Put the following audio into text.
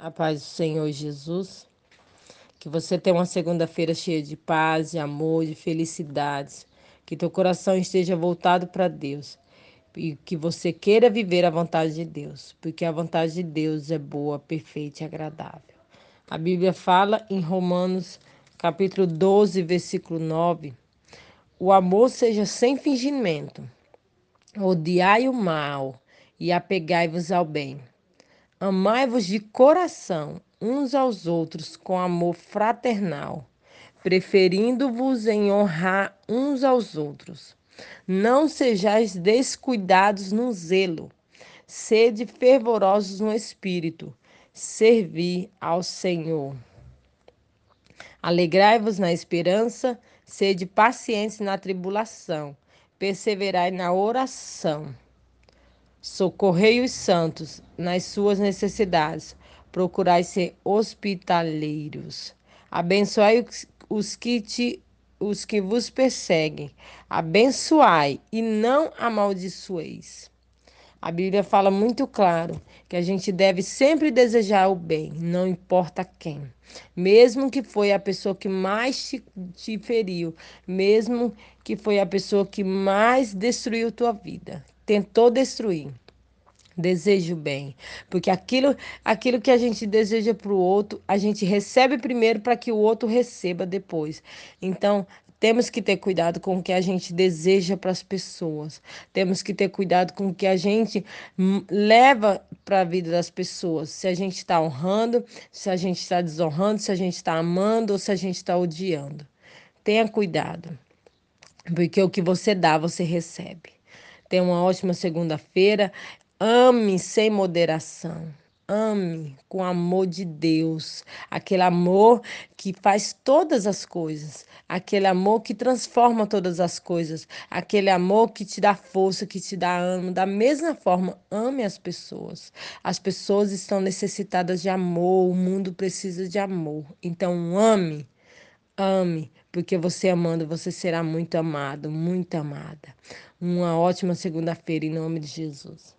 A paz do Senhor Jesus. Que você tenha uma segunda-feira cheia de paz, de amor, de felicidades. Que teu coração esteja voltado para Deus. E que você queira viver a vontade de Deus. Porque a vontade de Deus é boa, perfeita e agradável. A Bíblia fala em Romanos, capítulo 12, versículo 9. O amor seja sem fingimento. Odiai o mal e apegai-vos ao bem. Amai-vos de coração uns aos outros com amor fraternal, preferindo-vos em honrar uns aos outros. Não sejais descuidados no zelo, sede fervorosos no espírito, servi ao Senhor. Alegrai-vos na esperança, sede pacientes na tribulação, perseverai na oração. Socorrei os santos nas suas necessidades. Procurai ser hospitaleiros. Abençoai os que te os que vos perseguem. Abençoai e não amaldiçoeis. A Bíblia fala muito claro que a gente deve sempre desejar o bem, não importa quem. Mesmo que foi a pessoa que mais te, te feriu, mesmo que foi a pessoa que mais destruiu tua vida, tentou destruir. Desejo bem, porque aquilo, aquilo que a gente deseja para o outro, a gente recebe primeiro para que o outro receba depois. Então, temos que ter cuidado com o que a gente deseja para as pessoas. Temos que ter cuidado com o que a gente leva para a vida das pessoas. Se a gente está honrando, se a gente está desonrando, se a gente está amando ou se a gente está odiando. Tenha cuidado, porque o que você dá, você recebe. Tenha uma ótima segunda-feira. Ame sem moderação. Ame com amor de Deus, aquele amor que faz todas as coisas, aquele amor que transforma todas as coisas, aquele amor que te dá força, que te dá ânimo. Da mesma forma, ame as pessoas. As pessoas estão necessitadas de amor, o mundo precisa de amor. Então, ame Ame, porque você amando, você será muito amado, muito amada. Uma ótima segunda-feira em nome de Jesus.